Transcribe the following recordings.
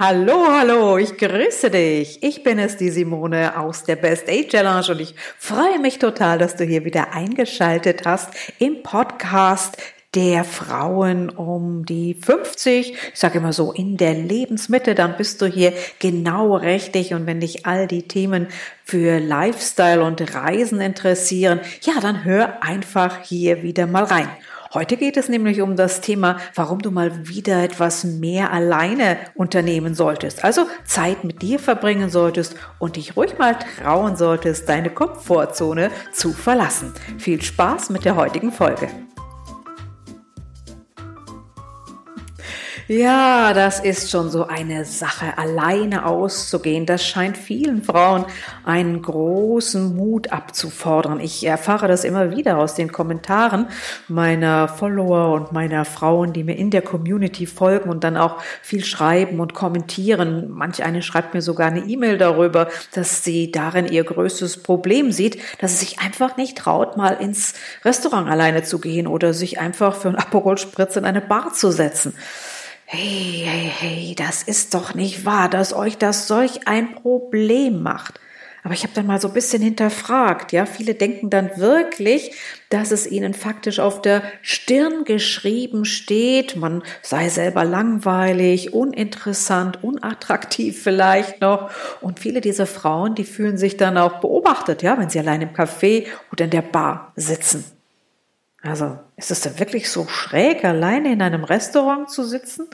Hallo, hallo, ich grüße dich. Ich bin es, die Simone aus der Best Age Challenge und ich freue mich total, dass du hier wieder eingeschaltet hast im Podcast der Frauen um die 50. Ich sage immer so in der Lebensmitte, dann bist du hier genau richtig. Und wenn dich all die Themen für Lifestyle und Reisen interessieren, ja, dann hör einfach hier wieder mal rein. Heute geht es nämlich um das Thema, warum du mal wieder etwas mehr alleine unternehmen solltest. Also Zeit mit dir verbringen solltest und dich ruhig mal trauen solltest, deine Komfortzone zu verlassen. Viel Spaß mit der heutigen Folge. Ja, das ist schon so eine Sache, alleine auszugehen. Das scheint vielen Frauen einen großen Mut abzufordern. Ich erfahre das immer wieder aus den Kommentaren meiner Follower und meiner Frauen, die mir in der Community folgen und dann auch viel schreiben und kommentieren. Manch eine schreibt mir sogar eine E-Mail darüber, dass sie darin ihr größtes Problem sieht, dass sie sich einfach nicht traut, mal ins Restaurant alleine zu gehen oder sich einfach für ein Aperol Spritz in eine Bar zu setzen hey, hey, hey, das ist doch nicht wahr, dass euch das solch ein Problem macht. Aber ich habe dann mal so ein bisschen hinterfragt, ja, viele denken dann wirklich, dass es ihnen faktisch auf der Stirn geschrieben steht, man sei selber langweilig, uninteressant, unattraktiv vielleicht noch. Und viele dieser Frauen, die fühlen sich dann auch beobachtet, ja, wenn sie allein im Café oder in der Bar sitzen. Also ist es denn wirklich so schräg, alleine in einem Restaurant zu sitzen?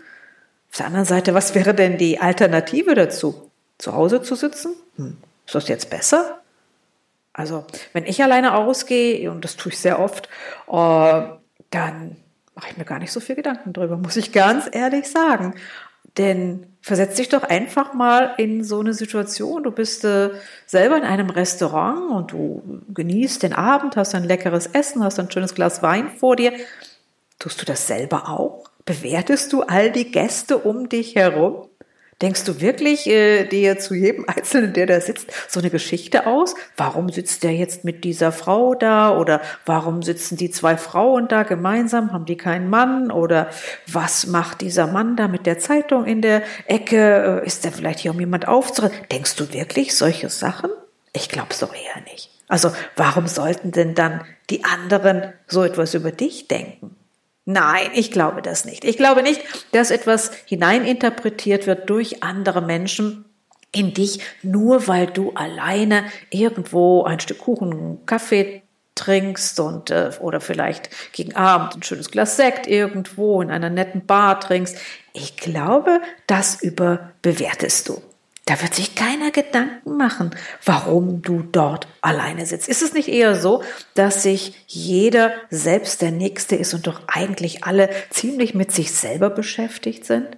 Auf der anderen Seite, was wäre denn die Alternative dazu? Zu Hause zu sitzen? Hm. Ist das jetzt besser? Also, wenn ich alleine ausgehe, und das tue ich sehr oft, äh, dann mache ich mir gar nicht so viel Gedanken drüber, muss ich ganz ehrlich sagen. Denn versetz dich doch einfach mal in so eine Situation. Du bist äh, selber in einem Restaurant und du genießt den Abend, hast ein leckeres Essen, hast ein schönes Glas Wein vor dir. Tust du das selber auch? Bewertest du all die Gäste um dich herum? Denkst du wirklich äh, dir zu jedem Einzelnen, der da sitzt, so eine Geschichte aus? Warum sitzt der jetzt mit dieser Frau da? Oder warum sitzen die zwei Frauen da gemeinsam? Haben die keinen Mann? Oder was macht dieser Mann da mit der Zeitung in der Ecke? Äh, ist der vielleicht hier, um jemand aufzurennen? Denkst du wirklich solche Sachen? Ich glaube so eher nicht. Also warum sollten denn dann die anderen so etwas über dich denken? Nein, ich glaube das nicht. Ich glaube nicht, dass etwas hineininterpretiert wird durch andere Menschen in dich, nur weil du alleine irgendwo ein Stück Kuchen, Kaffee trinkst und äh, oder vielleicht gegen Abend ein schönes Glas Sekt irgendwo in einer netten Bar trinkst. Ich glaube, das überbewertest du. Da wird sich keiner Gedanken machen, warum du dort alleine sitzt. Ist es nicht eher so, dass sich jeder selbst der Nächste ist und doch eigentlich alle ziemlich mit sich selber beschäftigt sind?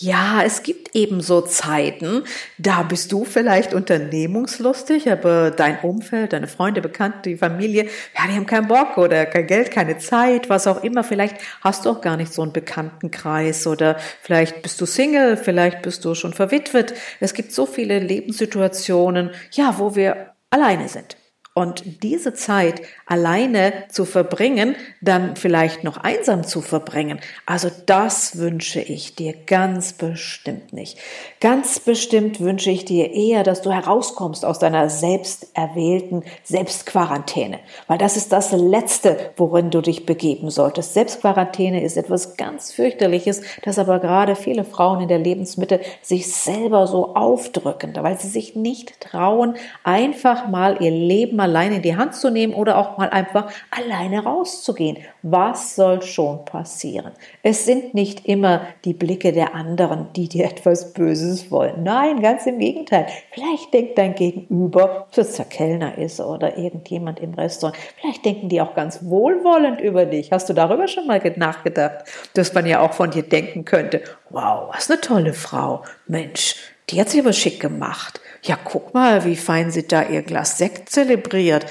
Ja, es gibt eben so Zeiten, da bist du vielleicht unternehmungslustig, aber dein Umfeld, deine Freunde, Bekannte, die Familie, ja, die haben keinen Bock oder kein Geld, keine Zeit, was auch immer. Vielleicht hast du auch gar nicht so einen Bekanntenkreis oder vielleicht bist du Single, vielleicht bist du schon verwitwet. Es gibt so viele Lebenssituationen, ja, wo wir alleine sind. Und diese Zeit alleine zu verbringen, dann vielleicht noch einsam zu verbringen, also das wünsche ich dir ganz bestimmt nicht. Ganz bestimmt wünsche ich dir eher, dass du herauskommst aus deiner selbst erwählten Selbstquarantäne, weil das ist das Letzte, worin du dich begeben solltest. Selbstquarantäne ist etwas ganz fürchterliches, das aber gerade viele Frauen in der Lebensmitte sich selber so aufdrücken, weil sie sich nicht trauen, einfach mal ihr Leben alleine in die Hand zu nehmen oder auch mal einfach alleine rauszugehen. Was soll schon passieren? Es sind nicht immer die Blicke der anderen, die dir etwas Böses wollen. Nein, ganz im Gegenteil. Vielleicht denkt dein Gegenüber, es der Kellner ist oder irgendjemand im Restaurant, vielleicht denken die auch ganz wohlwollend über dich. Hast du darüber schon mal nachgedacht, dass man ja auch von dir denken könnte, wow, was eine tolle Frau. Mensch, die hat sich aber schick gemacht. Ja, guck mal, wie fein sie da ihr Glas Sekt zelebriert.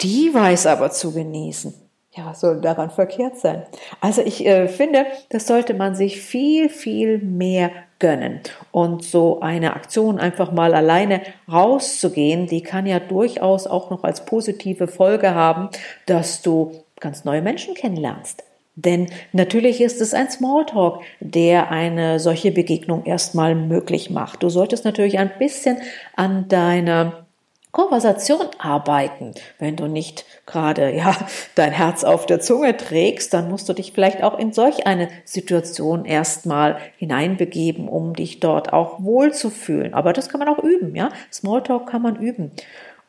Die weiß aber zu genießen. Ja, was soll daran verkehrt sein? Also ich äh, finde, das sollte man sich viel, viel mehr gönnen. Und so eine Aktion einfach mal alleine rauszugehen, die kann ja durchaus auch noch als positive Folge haben, dass du ganz neue Menschen kennenlernst. Denn natürlich ist es ein Smalltalk, der eine solche Begegnung erstmal möglich macht. Du solltest natürlich ein bisschen an deiner Konversation arbeiten. Wenn du nicht gerade, ja, dein Herz auf der Zunge trägst, dann musst du dich vielleicht auch in solch eine Situation erstmal hineinbegeben, um dich dort auch wohlzufühlen. Aber das kann man auch üben, ja. Smalltalk kann man üben.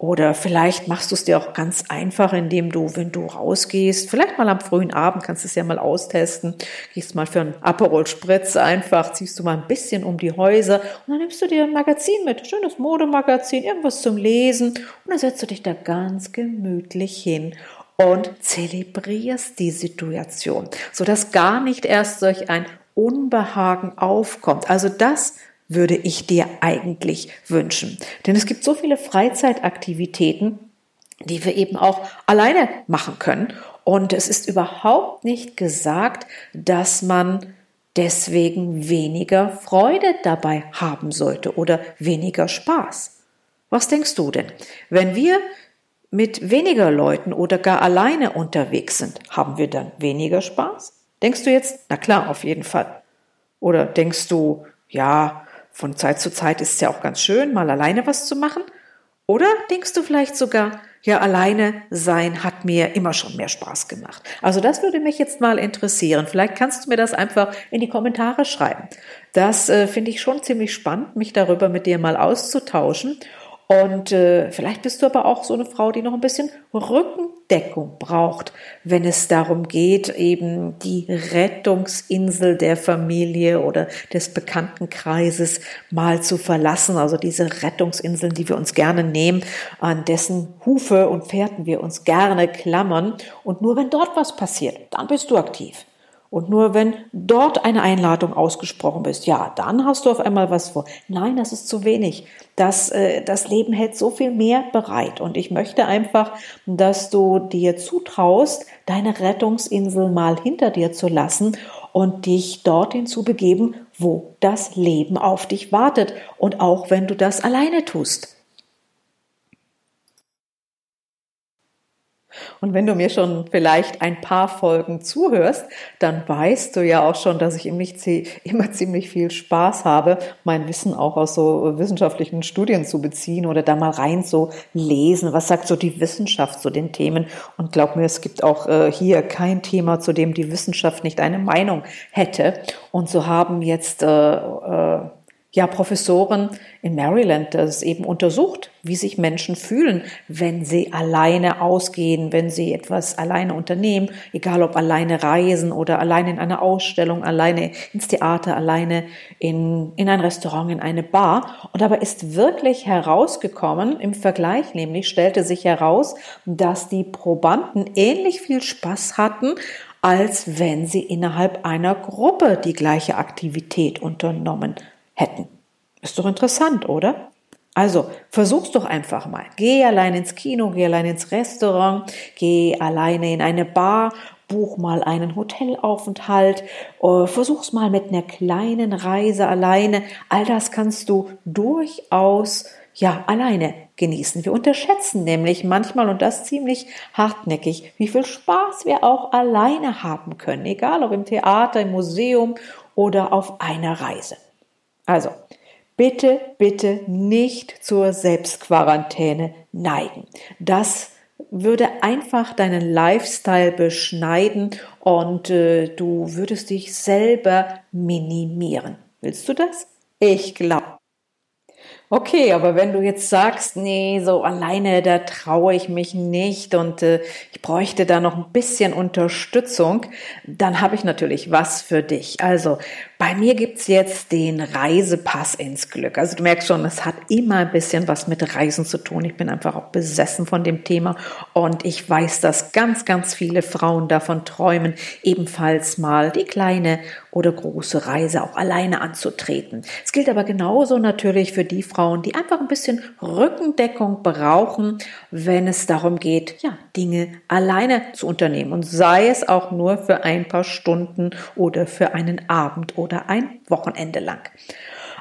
Oder vielleicht machst du es dir auch ganz einfach, indem du, wenn du rausgehst, vielleicht mal am frühen Abend, kannst du es ja mal austesten, gehst mal für einen Aperol Spritz einfach, ziehst du mal ein bisschen um die Häuser und dann nimmst du dir ein Magazin mit, schönes Modemagazin, irgendwas zum Lesen und dann setzt du dich da ganz gemütlich hin und zelebrierst die Situation, sodass gar nicht erst solch ein Unbehagen aufkommt. Also das würde ich dir eigentlich wünschen. Denn es gibt so viele Freizeitaktivitäten, die wir eben auch alleine machen können. Und es ist überhaupt nicht gesagt, dass man deswegen weniger Freude dabei haben sollte oder weniger Spaß. Was denkst du denn? Wenn wir mit weniger Leuten oder gar alleine unterwegs sind, haben wir dann weniger Spaß? Denkst du jetzt, na klar, auf jeden Fall. Oder denkst du, ja, von Zeit zu Zeit ist es ja auch ganz schön, mal alleine was zu machen. Oder denkst du vielleicht sogar, ja, alleine sein hat mir immer schon mehr Spaß gemacht. Also das würde mich jetzt mal interessieren. Vielleicht kannst du mir das einfach in die Kommentare schreiben. Das äh, finde ich schon ziemlich spannend, mich darüber mit dir mal auszutauschen. Und äh, vielleicht bist du aber auch so eine Frau, die noch ein bisschen Rückendeckung braucht, wenn es darum geht, eben die Rettungsinsel der Familie oder des Bekanntenkreises mal zu verlassen. Also diese Rettungsinseln, die wir uns gerne nehmen, an dessen Hufe und Fährten wir uns gerne klammern. Und nur wenn dort was passiert, dann bist du aktiv. Und nur wenn dort eine Einladung ausgesprochen ist, ja, dann hast du auf einmal was vor. Nein, das ist zu wenig. Das, äh, das Leben hält so viel mehr bereit. Und ich möchte einfach, dass du dir zutraust, deine Rettungsinsel mal hinter dir zu lassen und dich dorthin zu begeben, wo das Leben auf dich wartet. Und auch wenn du das alleine tust. Und wenn du mir schon vielleicht ein paar Folgen zuhörst, dann weißt du ja auch schon, dass ich immer ziemlich viel Spaß habe, mein Wissen auch aus so wissenschaftlichen Studien zu beziehen oder da mal rein zu lesen. Was sagt so die Wissenschaft zu den Themen? Und glaub mir, es gibt auch äh, hier kein Thema, zu dem die Wissenschaft nicht eine Meinung hätte. Und so haben jetzt äh, äh, ja Professoren in Maryland das eben untersucht, wie sich Menschen fühlen, wenn sie alleine ausgehen, wenn sie etwas alleine unternehmen, egal ob alleine reisen oder alleine in eine Ausstellung, alleine ins Theater, alleine in, in ein Restaurant, in eine Bar. Und dabei ist wirklich herausgekommen, im Vergleich nämlich stellte sich heraus, dass die Probanden ähnlich viel Spaß hatten, als wenn sie innerhalb einer Gruppe die gleiche Aktivität unternommen hätten. Ist doch interessant, oder? Also versuch's doch einfach mal. Geh allein ins Kino, geh allein ins Restaurant, geh alleine in eine Bar, buch mal einen Hotelaufenthalt, äh, versuch's mal mit einer kleinen Reise alleine. All das kannst du durchaus ja alleine genießen. Wir unterschätzen nämlich manchmal und das ziemlich hartnäckig, wie viel Spaß wir auch alleine haben können, egal ob im Theater, im Museum oder auf einer Reise. Also, bitte, bitte nicht zur Selbstquarantäne neigen. Das würde einfach deinen Lifestyle beschneiden und äh, du würdest dich selber minimieren. Willst du das? Ich glaube. Okay, aber wenn du jetzt sagst, nee, so alleine, da traue ich mich nicht und äh, ich bräuchte da noch ein bisschen Unterstützung, dann habe ich natürlich was für dich. Also bei mir gibt's jetzt den Reisepass ins Glück. Also du merkst schon, es hat immer ein bisschen was mit Reisen zu tun. Ich bin einfach auch besessen von dem Thema und ich weiß, dass ganz, ganz viele Frauen davon träumen, ebenfalls mal die kleine oder große Reise auch alleine anzutreten. Es gilt aber genauso natürlich für die Frauen, die einfach ein bisschen Rückendeckung brauchen, wenn es darum geht, ja, Dinge alleine zu unternehmen und sei es auch nur für ein paar Stunden oder für einen Abend oder ein Wochenende lang.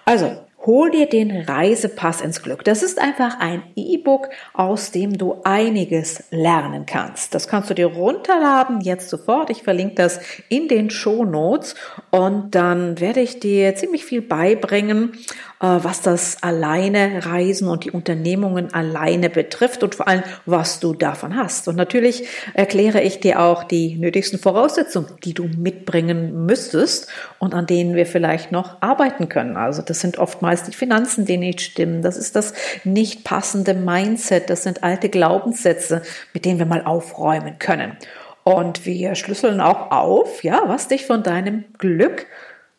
Also, Hol dir den Reisepass ins Glück. Das ist einfach ein E-Book, aus dem du einiges lernen kannst. Das kannst du dir runterladen jetzt sofort. Ich verlinke das in den Show Notes und dann werde ich dir ziemlich viel beibringen, äh, was das alleine Reisen und die Unternehmungen alleine betrifft und vor allem, was du davon hast. Und natürlich erkläre ich dir auch die nötigsten Voraussetzungen, die du mitbringen müsstest und an denen wir vielleicht noch arbeiten können. Also das sind oftmals oftmals die Finanzen, die nicht stimmen. Das ist das nicht passende Mindset. Das sind alte Glaubenssätze, mit denen wir mal aufräumen können. Und wir schlüsseln auch auf, ja, was dich von deinem Glück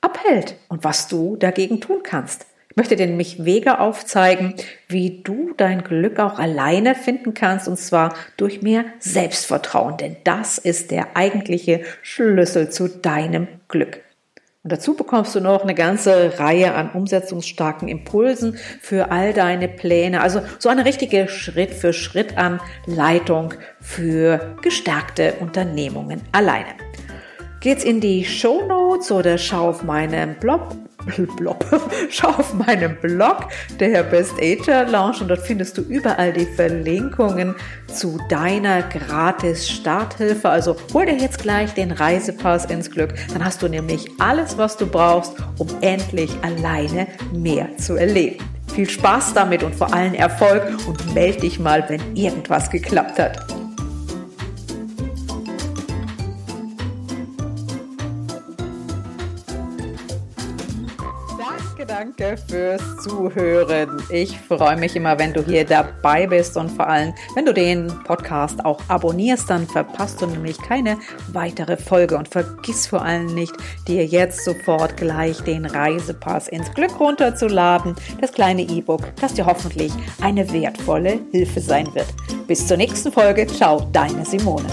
abhält und was du dagegen tun kannst. Ich möchte dir nämlich Wege aufzeigen, wie du dein Glück auch alleine finden kannst, und zwar durch mehr Selbstvertrauen, denn das ist der eigentliche Schlüssel zu deinem Glück. Und dazu bekommst du noch eine ganze Reihe an umsetzungsstarken Impulsen für all deine Pläne. Also so eine richtige Schritt für Schritt Anleitung für gestärkte Unternehmungen alleine. Geht's in die Show Notes oder schau auf meinem Blog Blog. Schau auf meinem Blog, der Best Ager Lounge, und dort findest du überall die Verlinkungen zu deiner gratis Starthilfe. Also hol dir jetzt gleich den Reisepass ins Glück. Dann hast du nämlich alles, was du brauchst, um endlich alleine mehr zu erleben. Viel Spaß damit und vor allem Erfolg und melde dich mal, wenn irgendwas geklappt hat. Fürs Zuhören. Ich freue mich immer, wenn du hier dabei bist und vor allem, wenn du den Podcast auch abonnierst, dann verpasst du nämlich keine weitere Folge und vergiss vor allem nicht, dir jetzt sofort gleich den Reisepass ins Glück runterzuladen, das kleine E-Book, das dir hoffentlich eine wertvolle Hilfe sein wird. Bis zur nächsten Folge. Ciao, deine Simone.